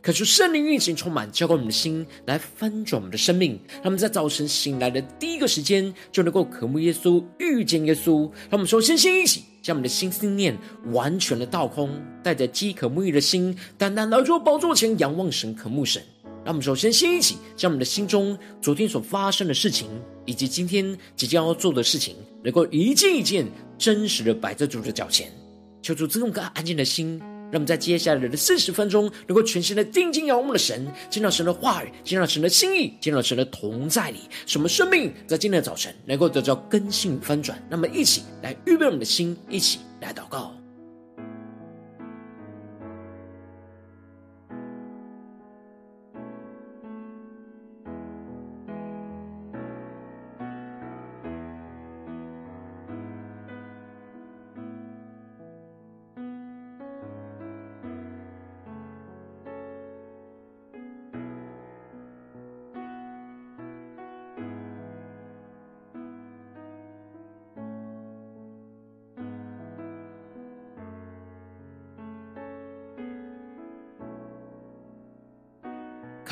可是圣灵运行充满，浇灌我们的心，来翻转我们的生命。他们在早晨醒来的第一个时间，就能够渴慕耶稣，遇见耶稣。让我们首先先一起将我们的心思念完全的倒空，带着饥渴沐浴的心，单单来到宝座前仰望神，渴慕神。让我们首先先一起将我们的心中昨天所发生的事情，以及今天即将要做的事情，能够一件一件真实的摆在主的脚前，求主赐我们个安静的心。让我们在接下来的四十分钟，能够全心的定睛仰望的神，见到神的话语，见到神的心意，见到神的同在里，什么生命在今天的早晨能够得到更新翻转。那么，一起来预备我们的心，一起来祷告。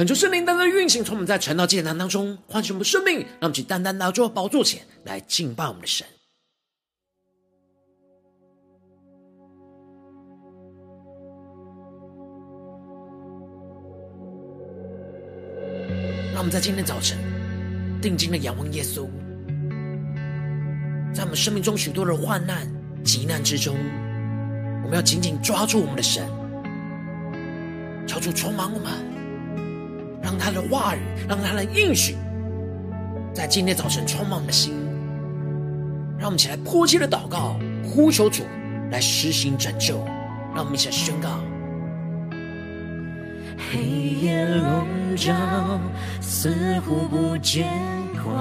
恳求圣灵单单运行，从我们在晨祷祭坛当中唤醒我们生命，让我们去单单拿到宝座前来敬拜我们的神。让我们在今天早晨定睛的仰望耶稣，在我们生命中许多的患难、急难之中，我们要紧紧抓住我们的神，求主充满我们。让他的话语，让他的应许，在今天早晨充满我们的心。让我们一起来迫切的祷告，呼求主来施行拯救。让我们一起来宣告：黑夜笼罩，似乎不见光；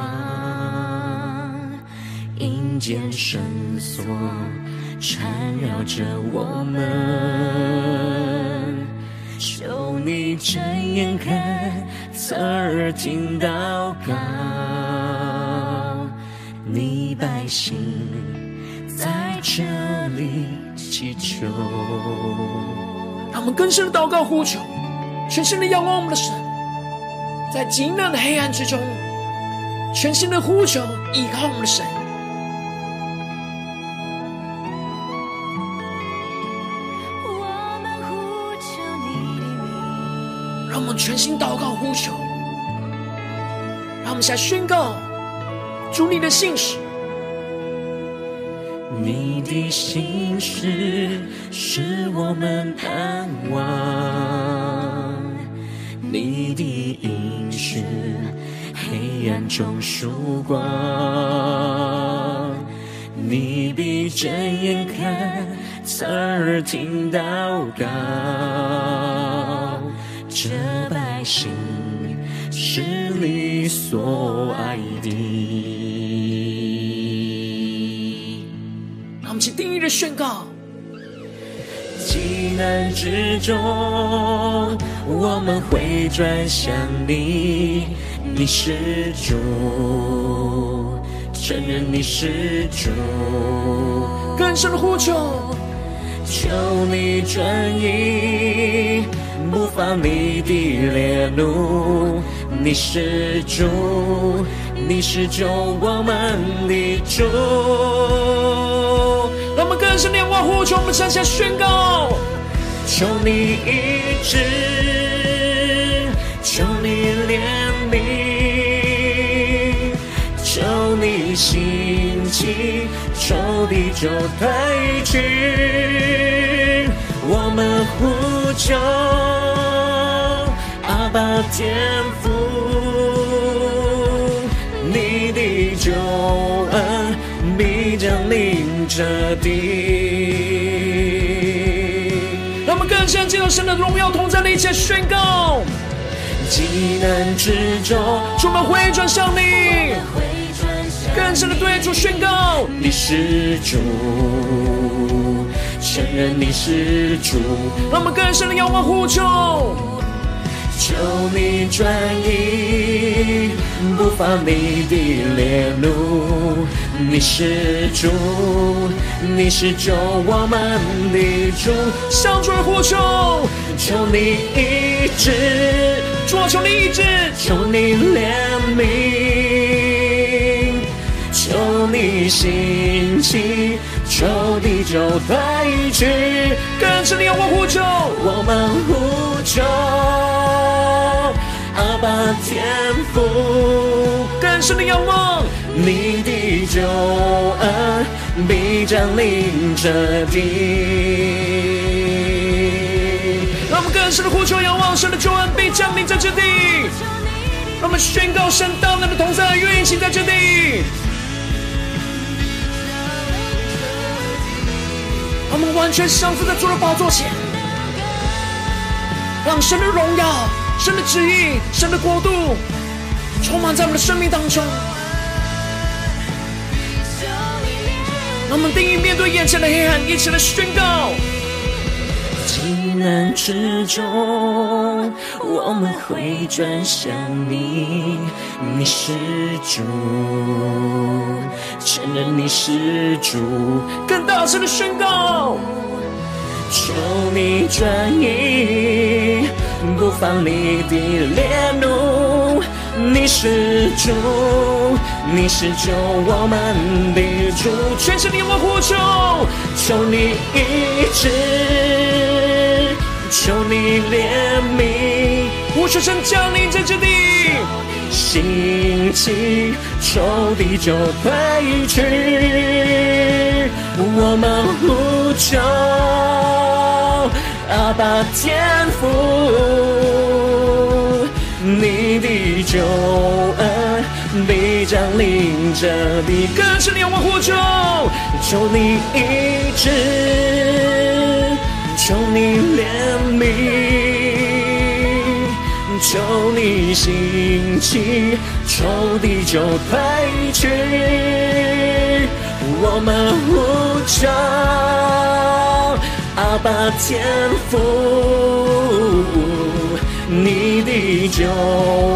阴间绳索缠绕着我们。求你睁眼看，侧耳听祷告，你百姓在这里祈求。让我们更深的祷告呼求，全心的仰望我们的神，在极难的黑暗之中，全心的呼求依靠我们的神。全心祷告呼求，让我们现在宣告主你的信实。你的信实是我们盼望，你的应许黑暗中曙光，你闭着眼看，侧耳听祷告。这百姓是你所爱的。让我们去定义的宣告：急难之中，我们会转向你，你是主，承认你是主，更深的呼求，求你转意。不发你的烈怒，你是主，你是救我们的主。让我们更深仰望呼求，我们向下宣告：求你医治，求你怜悯，求你兴起，求地久退去。我们呼求阿爸天父，你的救恩必将临这地。让我们更深进入神的荣耀同在的一切宣告。急难之中，主我们回转向你，更深的对主宣告，你是主。承认你是主，让我们更深的仰望呼求。求你转移不发你的烈怒，你是主，你是救我们的主，向主呼求，求你医治，主啊，求你医治，求你怜悯，求你兴起，求地久退去，更深的仰望呼求，我们呼求。阿爸天父，更深的仰望，你的救恩必将临这地。让我们更深的呼求仰望，神的救恩必将临在这地。让我们宣告神大能的同在运行在这地。我们完全降服在主的宝座前，让神的荣耀。神的旨意，神的国度，充满在我们的生命当中。让我们定义面对眼前的黑暗，一起来宣告：急难之中，我们会转向你，你是主，承认你是主，更大声的宣告：求你转移。不放你的烈怒，你是主，你是救我们的主，全是你我呼求，求你医治，求你怜悯，我求神降临在这地，兴起，仇敌就退去，我们呼求。阿爸天父，你的救恩必将临这地，更深的仰望呼求，求你医治，求你怜悯，求你兴起，仇敌就退去，我们呼求。阿爸天父，你的救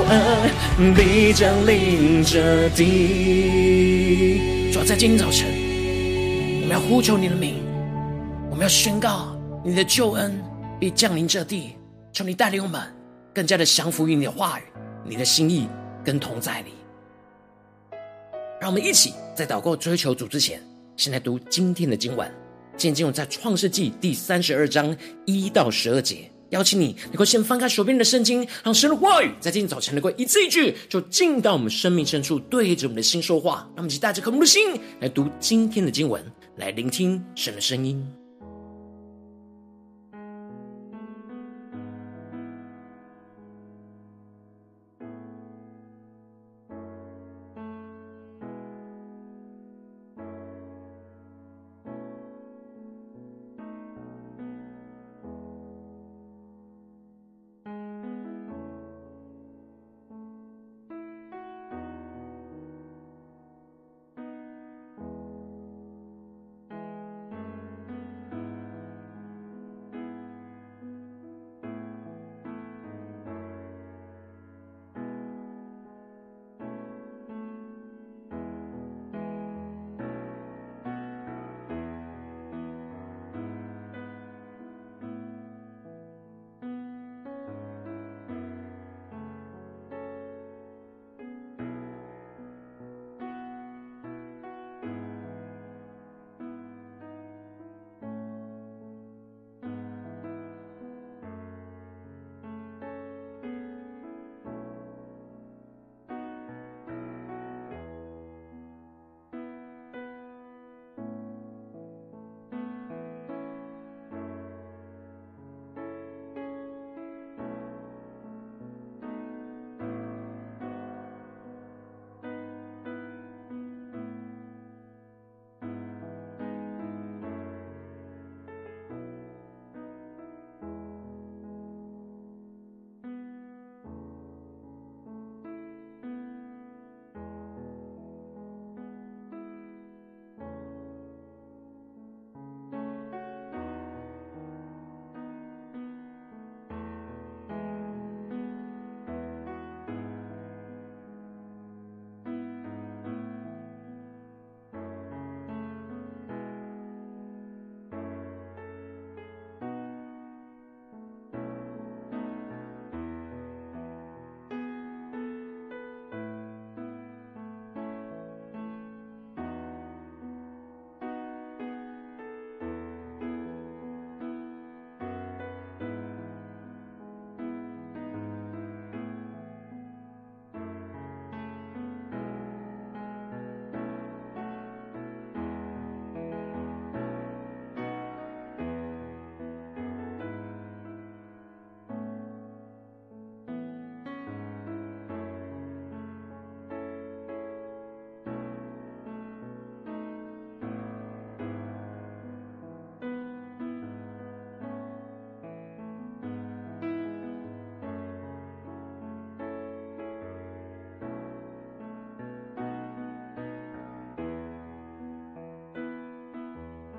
恩必将临这地。主要在今天早晨，我们要呼求你的名，我们要宣告你的救恩必降临这地。求你带领我们更加的降服于你的话语、你的心意跟同在里。让我们一起在祷告追求主之前，先来读今天的经文。今天经文在创世纪第三十二章一到十二节，邀请你能够先翻开手边的圣经，让神的话语在今天早晨能够一字一句，就进到我们生命深处，对着我们的心说话。让我们一起带着渴慕的心来读今天的经文，来聆听神的声音。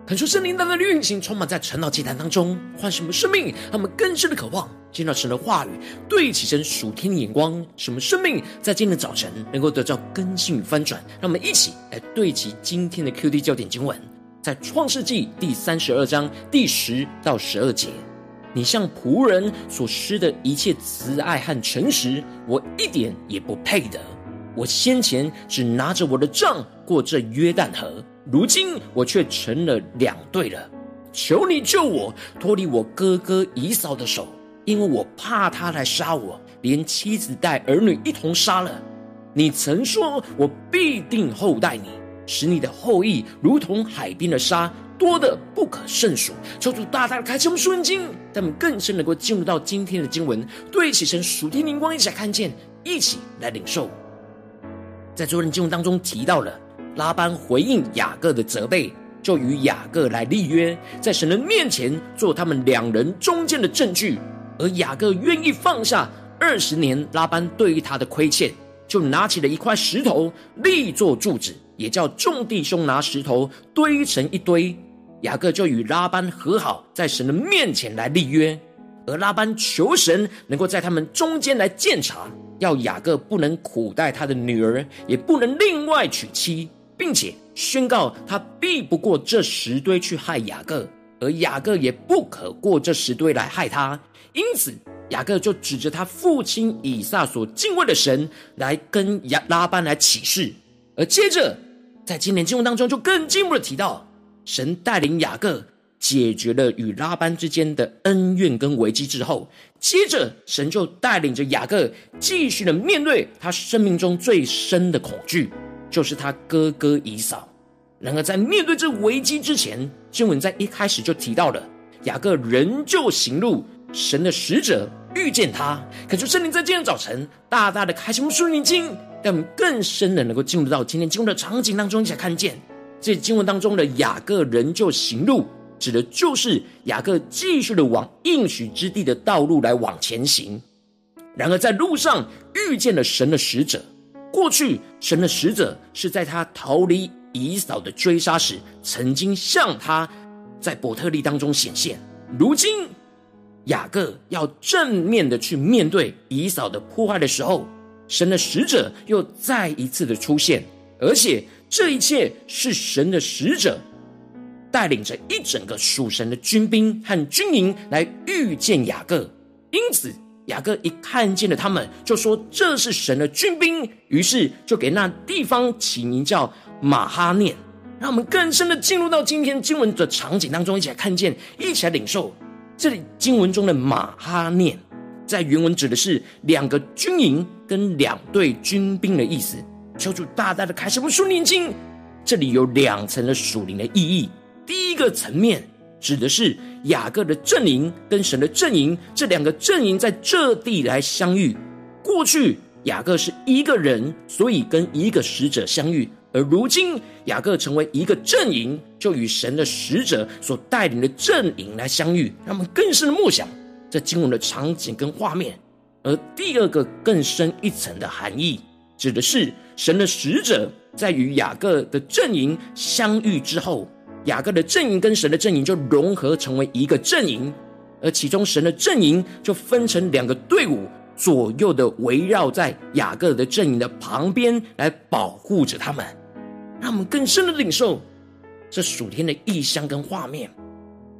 恳求圣灵单单的运行，充满在晨祷祭坛当中，唤什么生命，让我们更深的渴望见到神的话语，对齐神属天的眼光，什么生命在今天的早晨能够得到更新与翻转。让我们一起来对齐今天的 QD 焦点经文，在创世纪第三十二章第十到十二节：你向仆人所施的一切慈爱和诚实，我一点也不配得。我先前只拿着我的杖过这约旦河。如今我却成了两队了，求你救我脱离我哥哥姨嫂的手，因为我怕他来杀我，连妻子带儿女一同杀了。你曾说我必定厚待你，使你的后裔如同海边的沙，多得不可胜数。求主大大的开启我们属灵经，让我们更深能够进入到今天的经文，对起神属天灵光，一起来看见，一起来领受。在昨天经文当中提到了。拉班回应雅各的责备，就与雅各来立约，在神的面前做他们两人中间的证据。而雅各愿意放下二十年拉班对于他的亏欠，就拿起了一块石头立作柱子，也叫众弟兄拿石头堆成一堆。雅各就与拉班和好，在神的面前来立约。而拉班求神能够在他们中间来鉴察，要雅各不能苦待他的女儿，也不能另外娶妻。并且宣告他避不过这石堆去害雅各，而雅各也不可过这石堆来害他。因此，雅各就指着他父亲以撒所敬畏的神来跟亚拉班来起誓。而接着，在今年经文当中就更进一步的提到，神带领雅各解决了与拉班之间的恩怨跟危机之后，接着神就带领着雅各继续的面对他生命中最深的恐惧。就是他哥哥以扫。然而，在面对这危机之前，经文在一开始就提到了雅各仍旧行路，神的使者遇见他。可就圣灵在今天早晨大大的开启我们属灵经，让我们更深的能够进入到今天经文的场景当中，一起来看见这经文当中的雅各仍旧行路，指的就是雅各继续的往应许之地的道路来往前行。然而，在路上遇见了神的使者。过去，神的使者是在他逃离以扫的追杀时，曾经向他在伯特利当中显现。如今，雅各要正面的去面对以扫的破坏的时候，神的使者又再一次的出现，而且这一切是神的使者带领着一整个属神的军兵和军营来遇见雅各，因此。雅各一看见了他们，就说这是神的军兵，于是就给那地方起名叫马哈念。让我们更深的进入到今天经文的场景当中，一起来看见，一起来领受这里经文中的马哈念，在原文指的是两个军营跟两队军兵的意思。求主大大的开启我们属灵经，这里有两层的属灵的意义。第一个层面。指的是雅各的阵营跟神的阵营，这两个阵营在这地来相遇。过去雅各是一个人，所以跟一个使者相遇；而如今雅各成为一个阵营，就与神的使者所带领的阵营来相遇。让我们更深的默想这经文的场景跟画面。而第二个更深一层的含义，指的是神的使者在与雅各的阵营相遇之后。雅各的阵营跟神的阵营就融合成为一个阵营，而其中神的阵营就分成两个队伍，左右的围绕在雅各的阵营的旁边来保护着他们，让我们更深的领受这属天的异象跟画面。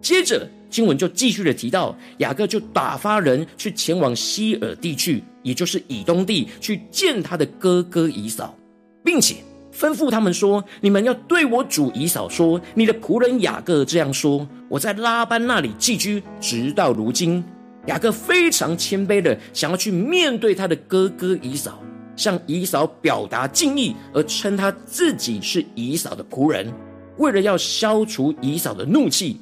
接着经文就继续的提到，雅各就打发人去前往西尔地去，也就是以东地去见他的哥哥以扫，并且。吩咐他们说：“你们要对我主以扫说，你的仆人雅各这样说：我在拉班那里寄居，直到如今。”雅各非常谦卑的想要去面对他的哥哥以扫，向以扫表达敬意，而称他自己是以扫的仆人，为了要消除以扫的怒气。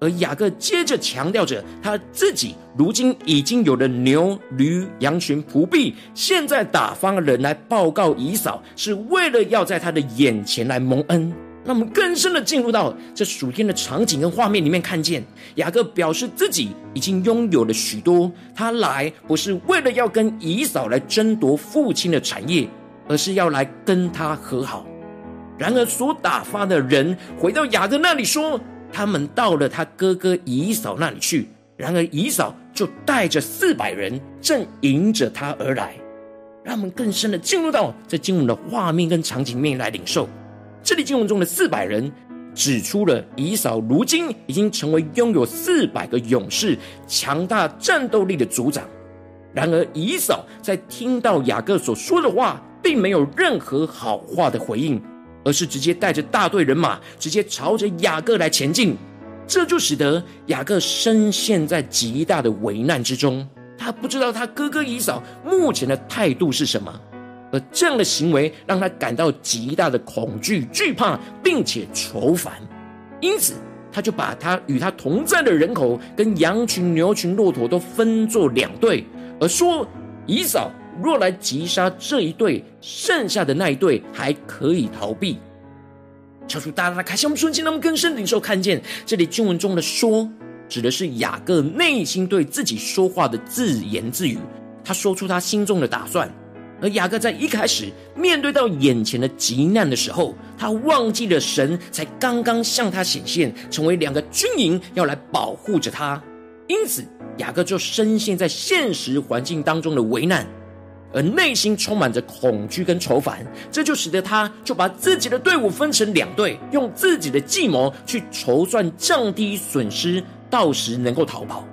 而雅各接着强调着他自己如今已经有了牛、驴、羊群、仆婢，现在打发人来报告以嫂，是为了要在他的眼前来蒙恩。让我们更深的进入到这属天的场景跟画面里面，看见雅各表示自己已经拥有了许多，他来不是为了要跟以嫂来争夺父亲的产业，而是要来跟他和好。然而所打发的人回到雅各那里说，他们到了他哥哥以扫那里去。然而以扫就带着四百人，正迎着他而来。让我们更深的进入到这经文的画面跟场景面来领受。这里经文中的四百人，指出了以扫如今已经成为拥有四百个勇士、强大战斗力的族长。然而以扫在听到雅各所说的话，并没有任何好话的回应，而是直接带着大队人马，直接朝着雅各来前进。这就使得雅各深陷在极大的危难之中。他不知道他哥哥以扫目前的态度是什么，而这样的行为让他感到极大的恐惧、惧怕，并且愁烦。因此，他就把他与他同在的人口跟羊群、牛群、骆驼都分作两队，而说：以扫若来击杀这一队，剩下的那一队还可以逃避。敲出大大开心，我们瞬间让我们更深领受看见这里经文中的“说”，指的是雅各内心对自己说话的自言自语。他说出他心中的打算，而雅各在一开始面对到眼前的急难的时候，他忘记了神才刚刚向他显现，成为两个军营要来保护着他，因此雅各就深陷在现实环境当中的危难。而内心充满着恐惧跟愁烦，这就使得他就把自己的队伍分成两队，用自己的计谋去筹算降低损失，到时能够逃跑。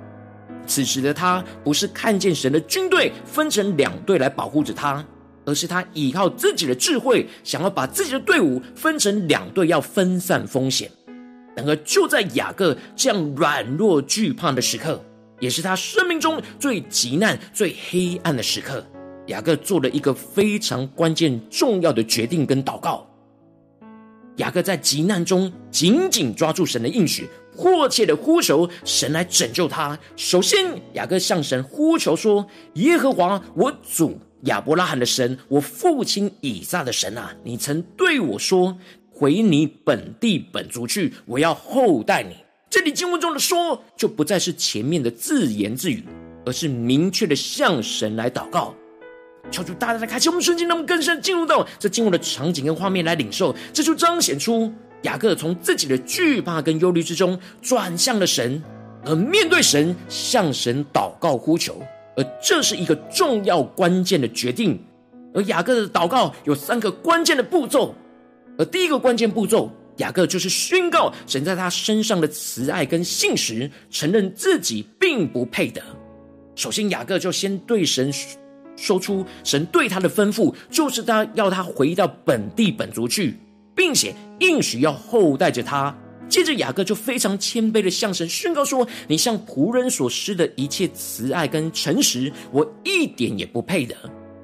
此时的他不是看见神的军队分成两队来保护着他，而是他依靠自己的智慧，想要把自己的队伍分成两队，要分散风险。然而就在雅各这样软弱惧怕的时刻，也是他生命中最急难、最黑暗的时刻。雅各做了一个非常关键、重要的决定跟祷告。雅各在急难中紧紧抓住神的应许，迫切的呼求神来拯救他。首先，雅各向神呼求说：“耶和华，我主亚伯拉罕的神，我父亲以撒的神啊，你曾对我说，回你本地本族去，我要厚待你。”这里经文中的“说”就不再是前面的自言自语，而是明确的向神来祷告。求主大大的开启我们瞬间，让我们更深进入到这进入的场景跟画面来领受，这就彰显出雅各从自己的惧怕跟忧虑之中转向了神，而面对神向神祷告呼求，而这是一个重要关键的决定。而雅各的祷告有三个关键的步骤，而第一个关键步骤，雅各就是宣告神在他身上的慈爱跟信实，承认自己并不配得。首先，雅各就先对神。说出神对他的吩咐，就是他要他回到本地本族去，并且应许要厚待着他。接着雅各就非常谦卑的向神宣告说：“你向仆人所施的一切慈爱跟诚实，我一点也不配得。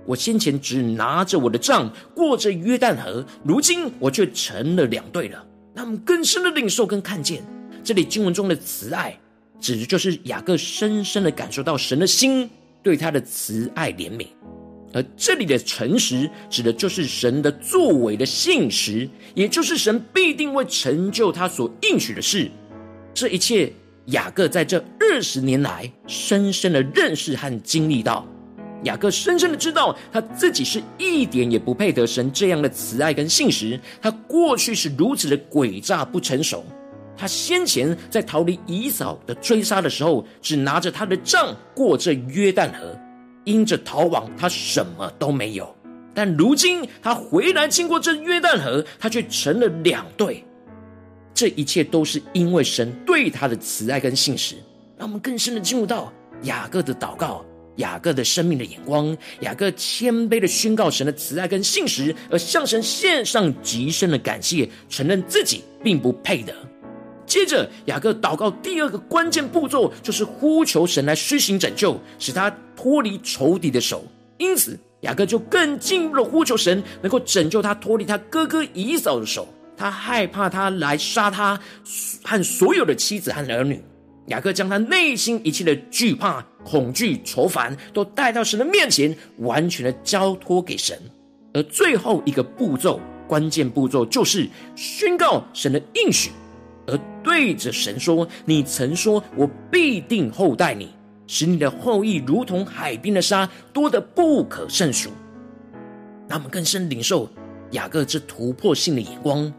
我先前只拿着我的杖过着约旦河，如今我却成了两队了。那么更深的领受跟看见，这里经文中的慈爱，指的就是雅各深深的感受到神的心。”对他的慈爱怜悯，而这里的诚实指的就是神的作为的信实，也就是神必定会成就他所应许的事。这一切，雅各在这二十年来深深的认识和经历到。雅各深深的知道他自己是一点也不配得神这样的慈爱跟信实。他过去是如此的诡诈不成熟。他先前在逃离以扫的追杀的时候，只拿着他的杖过这约旦河，因着逃亡，他什么都没有。但如今他回来经过这约旦河，他却成了两队。这一切都是因为神对他的慈爱跟信实。让我们更深的进入到雅各的祷告，雅各的生命的眼光，雅各谦卑的宣告神的慈爱跟信实，而向神献上极深的感谢，承认自己并不配得。接着，雅各祷告第二个关键步骤，就是呼求神来施行拯救，使他脱离仇敌的手。因此，雅各就更进一步的呼求神，能够拯救他脱离他哥哥以扫的手。他害怕他来杀他和所有的妻子和儿女。雅各将他内心一切的惧怕、恐惧、愁烦，都带到神的面前，完全的交托给神。而最后一个步骤，关键步骤，就是宣告神的应许。对着神说：“你曾说我必定厚待你，使你的后裔如同海边的沙，多得不可胜数。”那我们更深领受雅各这突破性的眼光。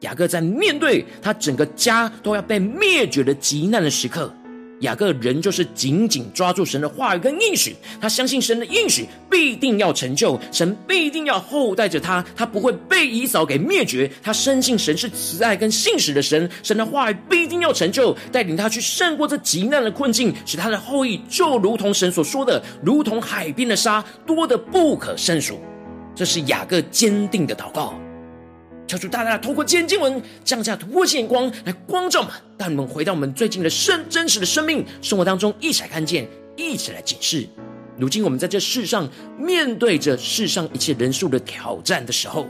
雅各在面对他整个家都要被灭绝的极难的时刻，雅各人就是紧紧抓住神的话语跟应许，他相信神的应许必定要成就，神必定要厚待着他，他不会被以扫给灭绝。他深信神是慈爱跟信实的神，神的话语必定要成就，带领他去胜过这极难的困境，使他的后裔就如同神所说的，如同海边的沙，多得不可胜数。这是雅各坚定的祷告。求主大大透过今天经文降下突破性眼光来光照我们，带我们回到我们最近的生真实的生命生活当中，一起来看见，一起来检视。如今我们在这世上面对着世上一切人数的挑战的时候，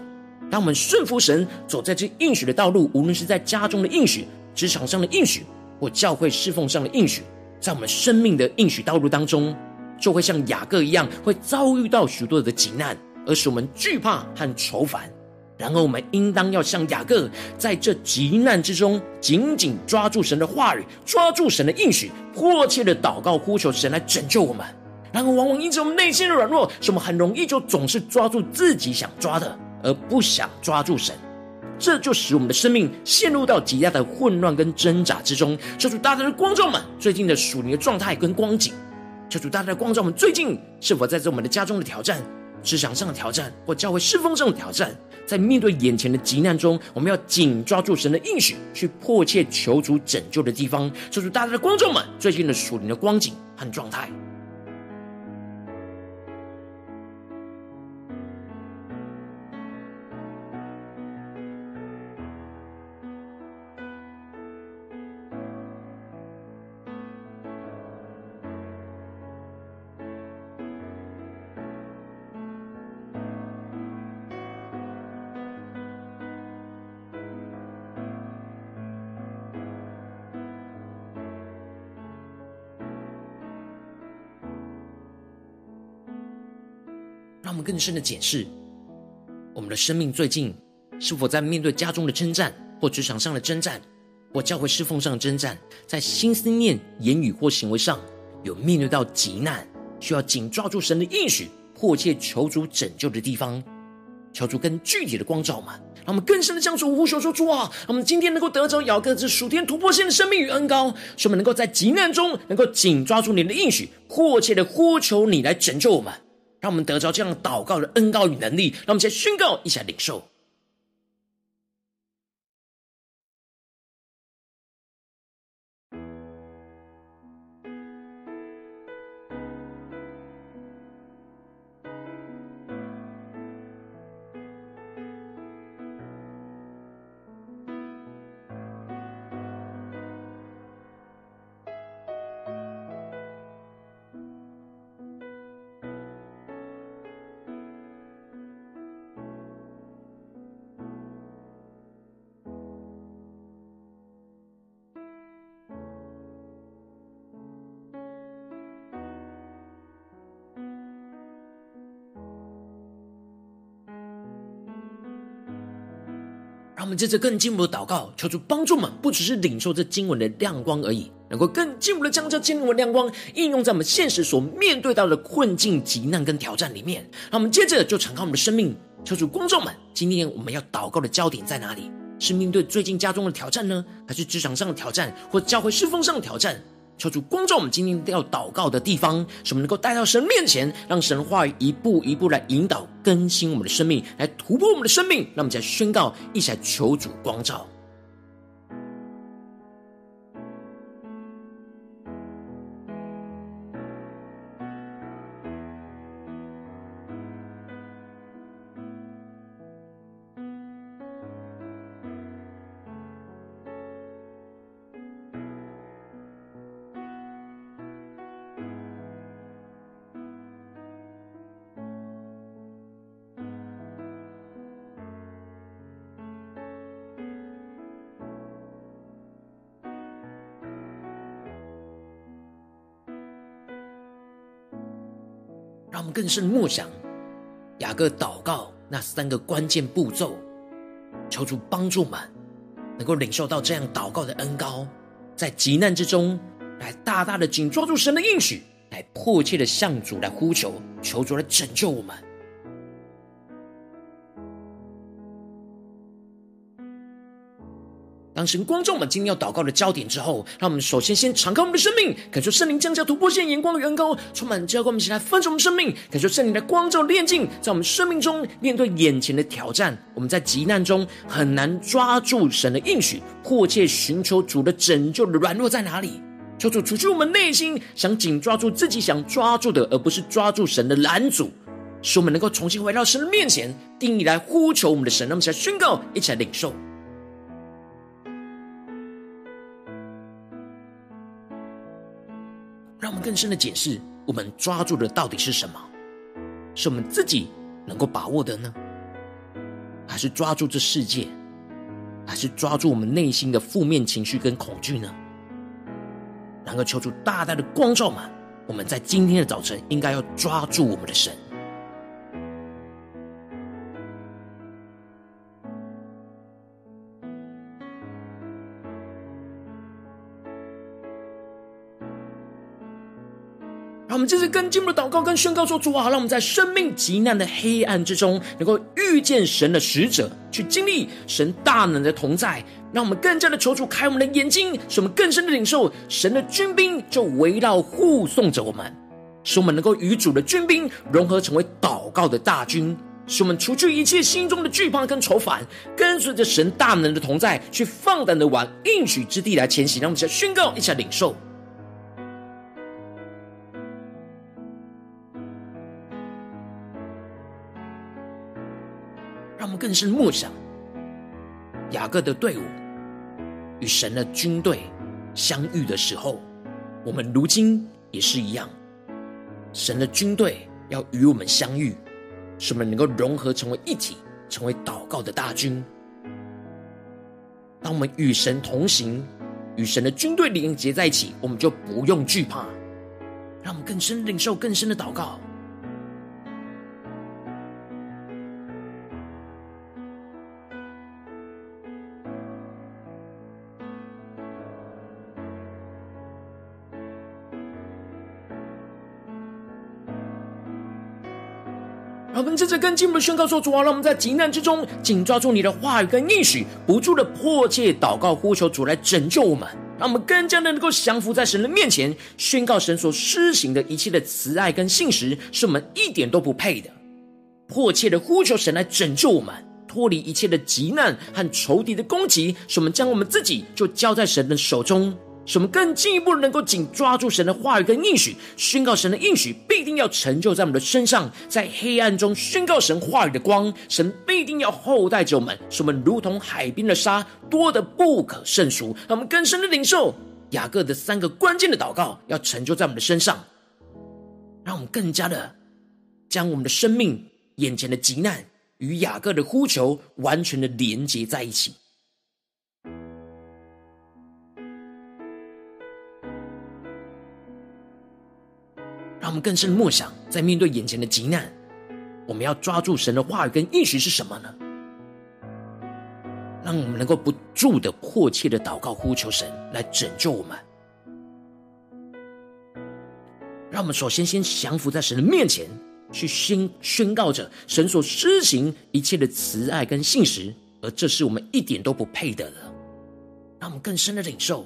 当我们顺服神，走在这应许的道路，无论是在家中的应许、职场上的应许，或教会侍奉上的应许，在我们生命的应许道路当中，就会像雅各一样，会遭遇到许多的急难，而使我们惧怕和愁烦。然而，我们应当要像雅各，在这极难之中，紧紧抓住神的话语，抓住神的应许，迫切的祷告呼求神来拯救我们。然而，往往因着我们内心的软弱，使我们很容易就总是抓住自己想抓的，而不想抓住神。这就使我们的生命陷入到极大的混乱跟挣扎之中。求主大大的光照们最近的属灵的状态跟光景。求主大大的光照们最近是否在这我们的家中的挑战、职场上的挑战，或教会侍奉上的挑战。在面对眼前的急难中，我们要紧抓住神的应许，去迫切求主拯救的地方。求主大家的观众们最近的属灵的光景和状态。更深的检视我们的生命，最近是否在面对家中的征战，或职场上的征战，或教会侍奉上的征战，在心思念、言语或行为上有面对到急难，需要紧抓住神的应许，迫切求主拯救的地方，求主更具体的光照嘛？让我们更深的向主呼求说：主啊，让我们今天能够得着咬各这属天突破性的生命与恩膏，使我们能够在急难中能够紧抓住你的应许，迫切的呼求你来拯救我们。让我们得着这样祷告的恩膏与能力，让我们先宣告一下领受。让我们接着更进一步的祷告，求主帮助我们，不只是领受这经文的亮光而已，能够更进一步的将这经文的亮光应用在我们现实所面对到的困境、急难跟挑战里面。让我们接着就敞开我们的生命，求主光照们，今天我们要祷告的焦点在哪里？是面对最近家中的挑战呢，还是职场上的挑战，或教会侍奉上的挑战？求主光照我们今天要祷告的地方，使我们能够带到神面前，让神话语一步一步来引导更新我们的生命，来突破我们的生命。让我们再宣告，一起来求主光照。让我们更深默想雅各祷告那三个关键步骤，求主帮助们能够领受到这样祷告的恩高，在急难之中来大大的紧抓住神的应许，来迫切的向主来呼求，求主来拯救我们。当神光照我们今天要祷告的焦点之后，让我们首先先敞开我们的生命，感受圣灵降下突破性眼光的恩膏，充满教灌我们起来分盛我们生命，感受圣灵的光照炼净，在我们生命中面对眼前的挑战，我们在急难中很难抓住神的应许，迫切寻求主的拯救的软弱在哪里？求主除去我们内心想紧抓住自己想抓住的，而不是抓住神的拦阻，使我们能够重新回到神的面前，定意来呼求我们的神，让我们起来宣告，一起来领受。更深的解释，我们抓住的到底是什么？是我们自己能够把握的呢？还是抓住这世界？还是抓住我们内心的负面情绪跟恐惧呢？能够求出大大的光照吗？我们在今天的早晨应该要抓住我们的神。我们这次跟进步的祷告跟宣告说：主啊，让我们在生命极难的黑暗之中，能够遇见神的使者，去经历神大能的同在。让我们更加的求主开我们的眼睛，使我们更深的领受神的军兵就围绕护送着我们，使我们能够与主的军兵融合成为祷告的大军，使我们除去一切心中的惧怕跟愁烦，跟随着神大能的同在，去放胆的往应许之地来前行。让我们一起来宣告，一起来领受。更是默想雅各的队伍与神的军队相遇的时候，我们如今也是一样。神的军队要与我们相遇，使我们能够融合成为一体，成为祷告的大军。当我们与神同行，与神的军队连结在一起，我们就不用惧怕。让我们更深领受更深的祷告。我们接着跟进步的宣告说：“主啊，让我们在急难之中紧抓住你的话语跟应许，不住的迫切祷告呼求主来拯救我们，让我们更加的能够降服在神的面前，宣告神所施行的一切的慈爱跟信实是我们一点都不配的。迫切的呼求神来拯救我们，脱离一切的急难和仇敌的攻击，使我们将我们自己就交在神的手中。”使我们更进一步能够紧抓住神的话语跟应许，宣告神的应许必定要成就在我们的身上，在黑暗中宣告神话语的光，神必定要厚待着我们，使我们如同海边的沙，多得不可胜数。让我们更深的领受雅各的三个关键的祷告，要成就在我们的身上，让我们更加的将我们的生命眼前的急难与雅各的呼求完全的连接在一起。让我们更深默想，在面对眼前的急难，我们要抓住神的话语跟应许是什么呢？让我们能够不住的迫切的祷告呼求神来拯救我们。让我们首先先降服在神的面前，去宣宣告着神所施行一切的慈爱跟信实，而这是我们一点都不配得的。让我们更深的领受。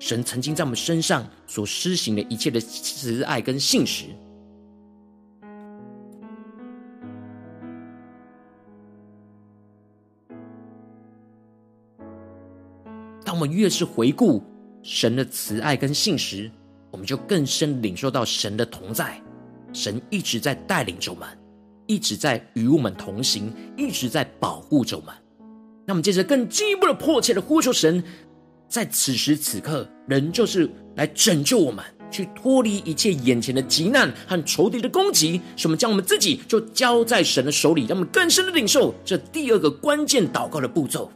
神曾经在我们身上所施行的一切的慈爱跟信实，当我们越是回顾神的慈爱跟信实，我们就更深领受到神的同在。神一直在带领着我们，一直在与我们同行，一直在保护着我们。那么，接着更进一步的迫切的呼求神。在此时此刻，人就是来拯救我们，去脱离一切眼前的急难和仇敌的攻击，什么将我们自己就交在神的手里，让我们更深的领受这第二个关键祷告的步骤。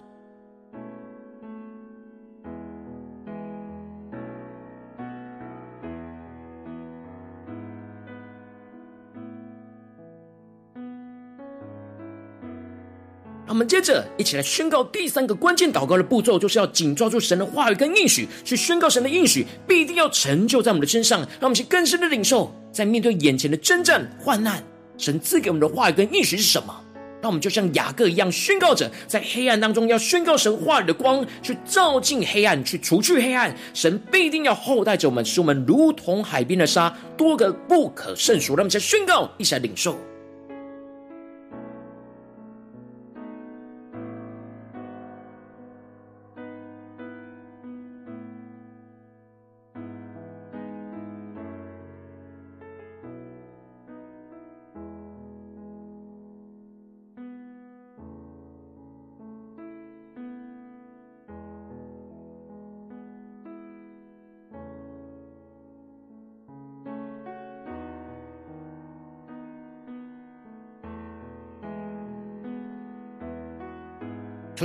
我们接着一起来宣告第三个关键祷告的步骤，就是要紧抓住神的话语跟应许，去宣告神的应许必定要成就在我们的身上。让我们去更深的领受，在面对眼前的征战患难，神赐给我们的话语跟应许是什么？让我们就像雅各一样宣告着，在黑暗当中要宣告神话语的光，去照进黑暗，去除去黑暗。神必定要厚待着我们，使我们如同海边的沙，多得不可胜数。让我们先宣告，一起来领受。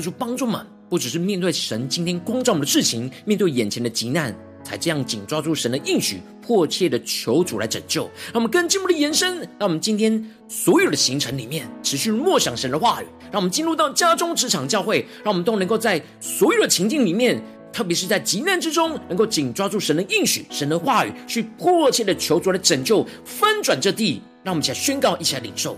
求帮助们，不只是面对神今天光照我们的事情，面对眼前的急难，才这样紧抓住神的应许，迫切的求主来拯救。让我们更进一步的延伸，让我们今天所有的行程里面，持续默想神的话语。让我们进入到家中、职场、教会，让我们都能够在所有的情境里面，特别是在急难之中，能够紧抓住神的应许、神的话语，去迫切的求主来拯救，翻转这地。让我们一起来宣告，一起来领受。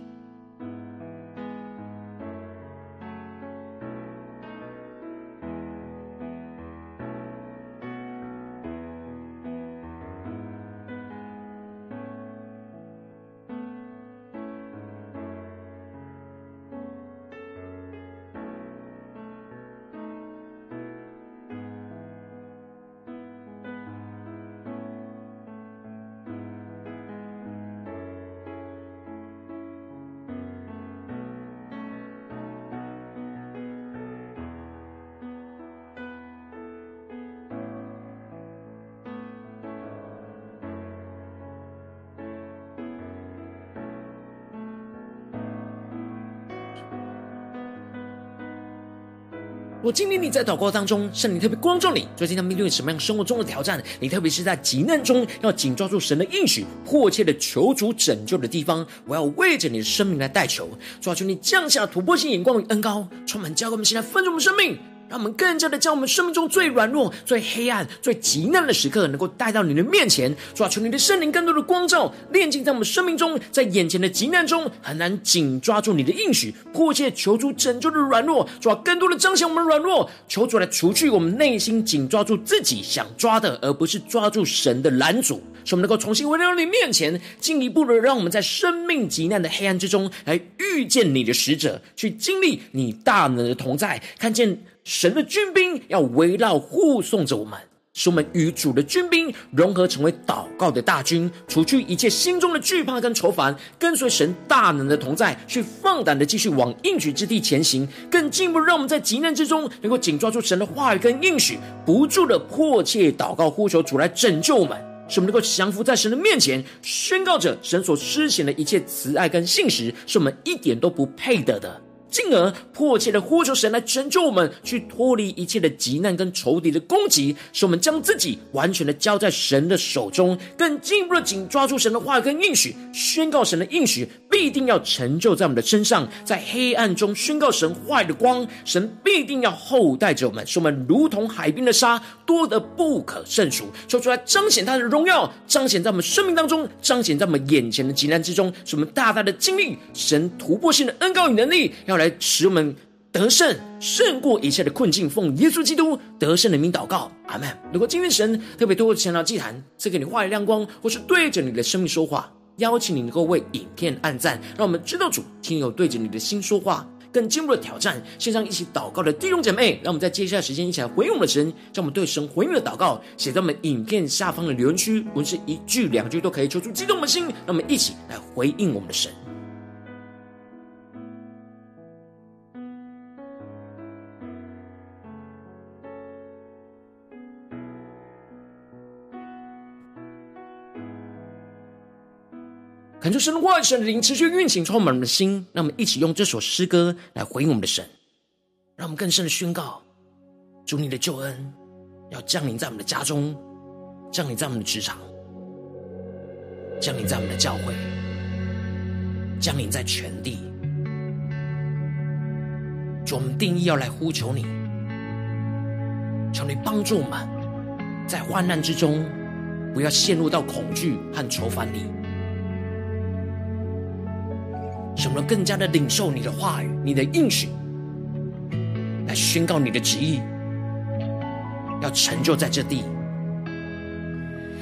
我今天你在祷告当中，圣灵特别光照你，最近他面对什么样生活中的挑战？你特别是在急难中要紧抓住神的应许，迫切的求主拯救的地方，我要为着你的生命来代求，抓住，你降下突破性眼光与恩高，充满教灌我们，现在分盛我们生命。让我们更加的将我们生命中最软弱、最黑暗、最急难的时刻，能够带到你的面前，主啊，求你的圣灵更多的光照，炼净在我们生命中，在眼前的急难中很难紧抓住你的应许，迫切求主拯救的软弱，主啊，更多的彰显我们软弱，求主来除去我们内心紧抓住自己想抓的，而不是抓住神的拦阻，使我们能够重新回到你面前，进一步的让我们在生命极难的黑暗之中，来遇见你的使者，去经历你大能的同在，看见。神的军兵要围绕护送着我们，使我们与主的军兵融合，成为祷告的大军，除去一切心中的惧怕跟愁烦，跟随神大能的同在，去放胆的继续往应许之地前行。更进一步，让我们在急难之中能够紧抓住神的话语跟应许，不住的迫切祷告，呼求主来拯救我们，使我们能够降服在神的面前，宣告着神所施行的一切慈爱跟信实，是我们一点都不配得的。进而迫切的呼求神来拯救我们，去脱离一切的急难跟仇敌的攻击，使我们将自己完全的交在神的手中，更进一步的紧抓住神的话跟应许，宣告神的应许必定要成就在我们的身上，在黑暗中宣告神话语的光，神必定要厚待着我们，使我们如同海边的沙，多得不可胜数。说出来彰显他的荣耀，彰显在我们生命当中，彰显在我们眼前的急难之中，使我们大大的经历神突破性的恩膏与能力，要来使我们得胜，胜过一切的困境。奉耶稣基督得胜的名祷告，阿门。如果今天神特别透过晨祷祭坛赐给你话语亮光，或是对着你的生命说话，邀请你能够为影片按赞，让我们知道主听有对着你的心说话。更进一步的挑战。线上一起祷告的弟兄姐妹，让我们在接下来时间一起来回应我们的神，将我们对神回应的祷告写在我们影片下方的留言区，文字一句两句都可以，求出激动的心。让我们一起来回应我们的神。恳求神的话语、神灵持续运行，充满我们的心。让我们一起用这首诗歌来回应我们的神，让我们更深的宣告：主你的救恩要降临在我们的家中，降临在我们的职场，降临在我们的教会，降临在全地。主，我们定义要来呼求你，求你帮助我们，在患难之中不要陷入到恐惧和愁烦里。使我们更加的领受你的话语、你的应许，来宣告你的旨意，要成就在这地。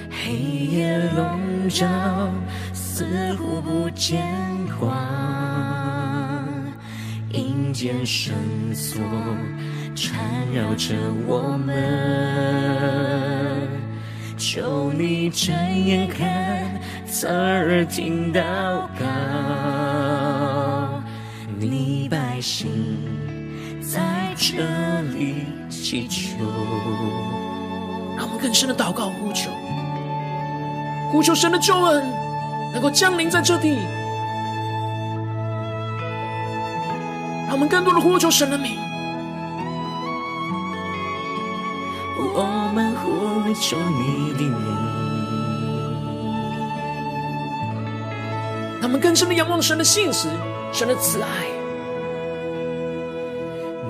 黑夜笼罩，似乎不见光，阴间绳索缠绕着我们，求你睁眼看，侧耳听祷告。你百姓在这里祈求，让我们更深的祷告呼求，呼求神的救恩能够降临在这地，让我们更多的呼求神的名。我们呼求你的名，让我们更深的仰望神的信实。神的慈爱，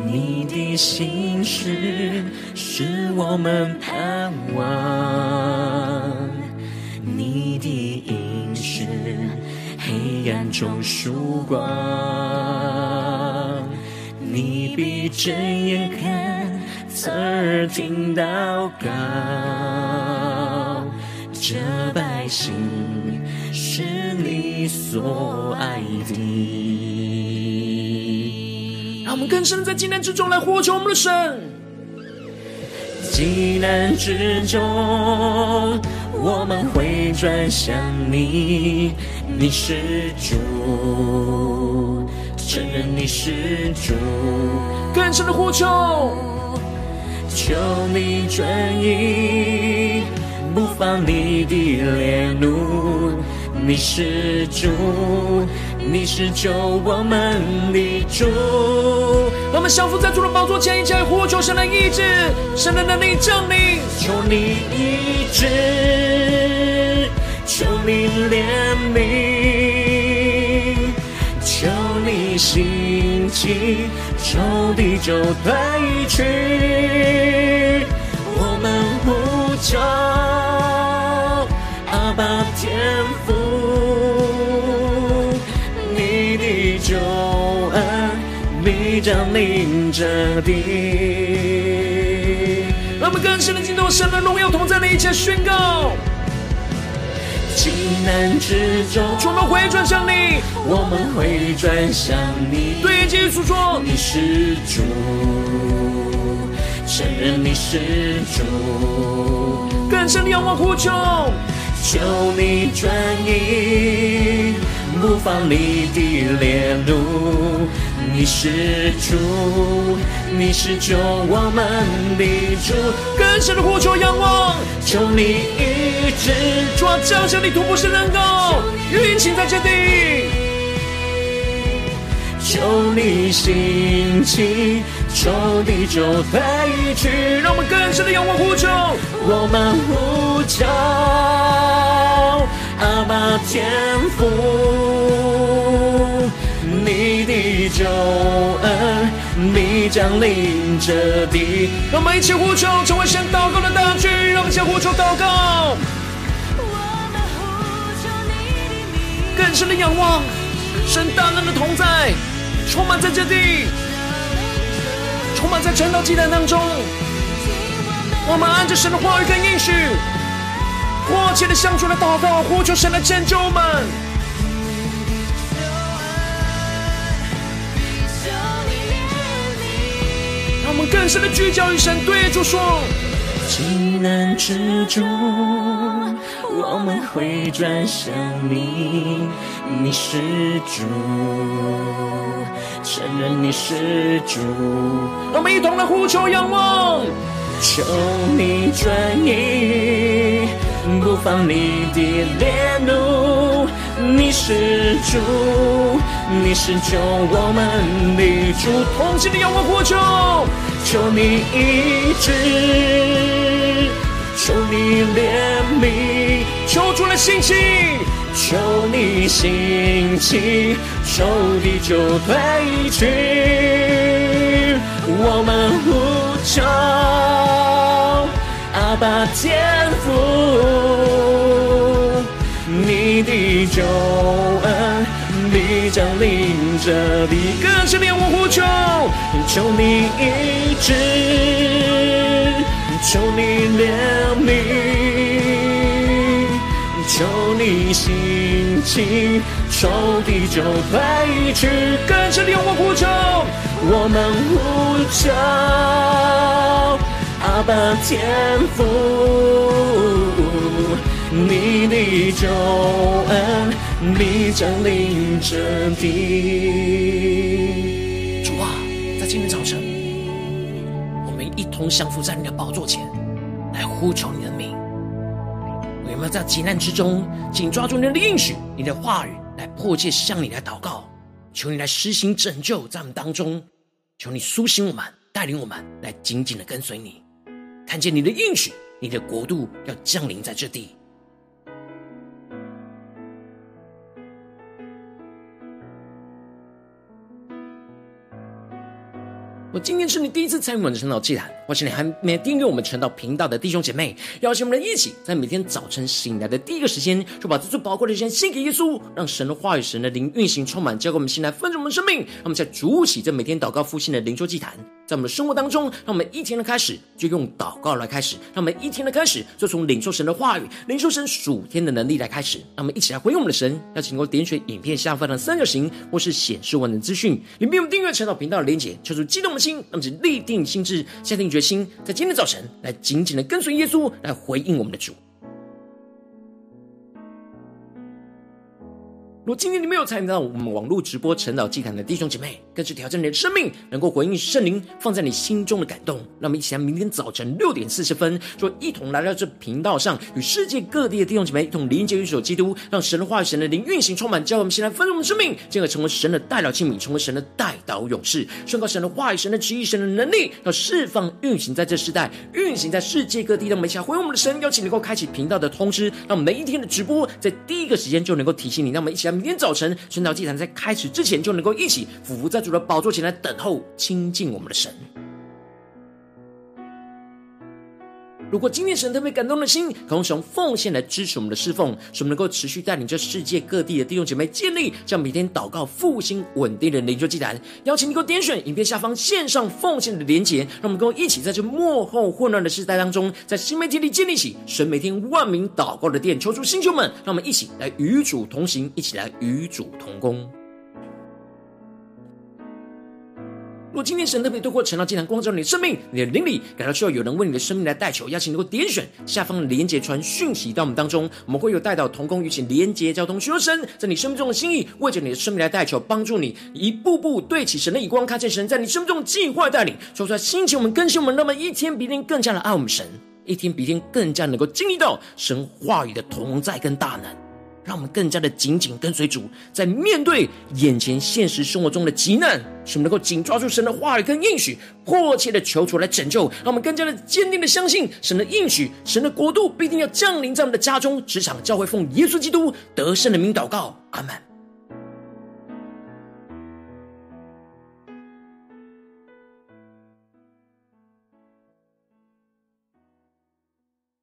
你的心事是我们盼望，你的应许黑暗中曙光，你闭着眼看，侧耳听祷告，这百姓是你所爱的。让我们更深在艰难之中来呼求我们的神。艰难之中，我们会转向你，你是主，承认你是主。更深的呼求，求你转意，不发你的烈怒，你是主。你是救我们的主，我们相扶在主的宝座前，一起来呼求神的医治，神的能力降临。求你医治，求你怜悯，求你兴起，仇敌就退去。我们呼求临着地，让我们更深的敬拜神的荣耀同在的一切宣告。急难之中，我们回转向你，我们回转向你。对基督说，你是主，承认你是主，更深的仰望呼求，求你转意。不放你的烈怒，你是主，你是救我们的主。更深的呼求仰望，求你医治，主啊，降下你突破性能够运行在这地。求你兴起，求你就飞去。让我们更深的仰望呼求，我们呼求。阿爸天父，你的救恩，你降临这地。让我们一起呼求，成为神祷告的大军。让我们一起呼求祷告。更深的仰望，神大能的同在，充满在这地，充满在晨祷祭坛当中。我们按着神的话语跟应许。迫切的向主来祷告，呼求神来拯救我们。们更深的聚焦于神，对主说：急难之中，我们回转向你，你是主，承认你是主。我们一同来呼求仰望，求你转意，不放你的烈怒，你是主，你是救我们的主。同心的仰望呼求，求你医治，求你怜悯，求主来兴起，求你兴起，仇敌就退去，我们呼求。阿爸天父，你的救恩降临这地，更深的仰望呼求，求你医治，求你怜悯，求你兴起，仇敌就飞去，更深的仰望呼求，我们呼求。阿爸天父，你的救恩必降临这地。主啊，在今天早晨，我们一同降伏在你的宝座前，来呼求你的名。我们在急难之中，紧抓住你的应许、你的话语，来迫切向你来祷告，求你来施行拯救在我们当中，求你苏醒我们，带领我们来紧紧的跟随你。看见你的应许，你的国度要降临在这地。我今天是你第一次参与我们的晨祷祭坛，或是你还没订阅我们晨祷频道的弟兄姐妹，邀请我们一起在每天早晨醒来的第一个时间，就把这最宝贵的时间献给耶稣，让神的话语、神的灵运行充满，交给我们心来分盛我们的生命。让我们在主起这每天祷告复兴的灵修祭坛，在我们的生活当中，让我们一天的开始就用祷告来开始，让我们一天的开始就从领受神的话语、领受神属天的能力来开始。让我们一起来回应我们的神，邀请我点选影片下方的三角形，或是显示完整资讯，里面有订阅晨祷频道的连结，求主激动的心，让我们立定心志，下定决心，在今天早晨来紧紧的跟随耶稣，来回应我们的主。如今天你没有参与到我们网络直播晨祷祭坛的弟兄姐妹，更是挑战你的生命，能够回应圣灵放在你心中的感动。让我们一起来，明天早晨六点四十分，就一同来到这频道上，与世界各地的弟兄姐妹一同连接、与主基督，让神的话语、神的灵运行充满，叫我们先来分盛我们生命，进而成为神的代祷器皿，成为神的代祷勇士，宣告神的话语、神的旨意、神的能力，要释放运行在这世代，运行在世界各地。让我们一起来回应我们的神，邀请能够开启频道的通知，让每一天的直播在第一个时间就能够提醒你。让我们一起来。明天早晨，晨祷祭坛在开始之前，就能够一起俯伏在主的宝座前来等候亲近我们的神。如果今天神特别感动的心，可以使用奉献来支持我们的侍奉，使我们能够持续带领着世界各地的弟兄姐妹建立这样每天祷告复兴稳定的灵修祭坛。邀请你给我点选影片下方线上奉献的连结，让我们跟我一起在这幕后混乱的时代当中，在新媒体里建立起神每天万名祷告的殿。求主星球们，让我们一起来与主同行，一起来与主同工。若今天神特别透过晨祷祭坛光照你的生命，你的灵里感到需要有人为你的生命来代求，邀请能够点选下方的连结传讯息到我们当中，我们会有带到同工与你连结交通，寻求神在你生命中的心意，为着你的生命来代求，帮助你一步步对齐神的眼光，看见神在你生命中的计划带领，说出来心情我们更新我们，那么一天比一天更加的爱我们神，一天比一天更加能够经历到神话语的同在跟大能。让我们更加的紧紧跟随主，在面对眼前现实生活中的急难，使我们能够紧抓住神的话语跟应许，迫切的求主来拯救。让我们更加的坚定的相信神的应许，神的国度必定要降临在我们的家中、职场、教会，奉耶稣基督得胜的名祷告，阿门。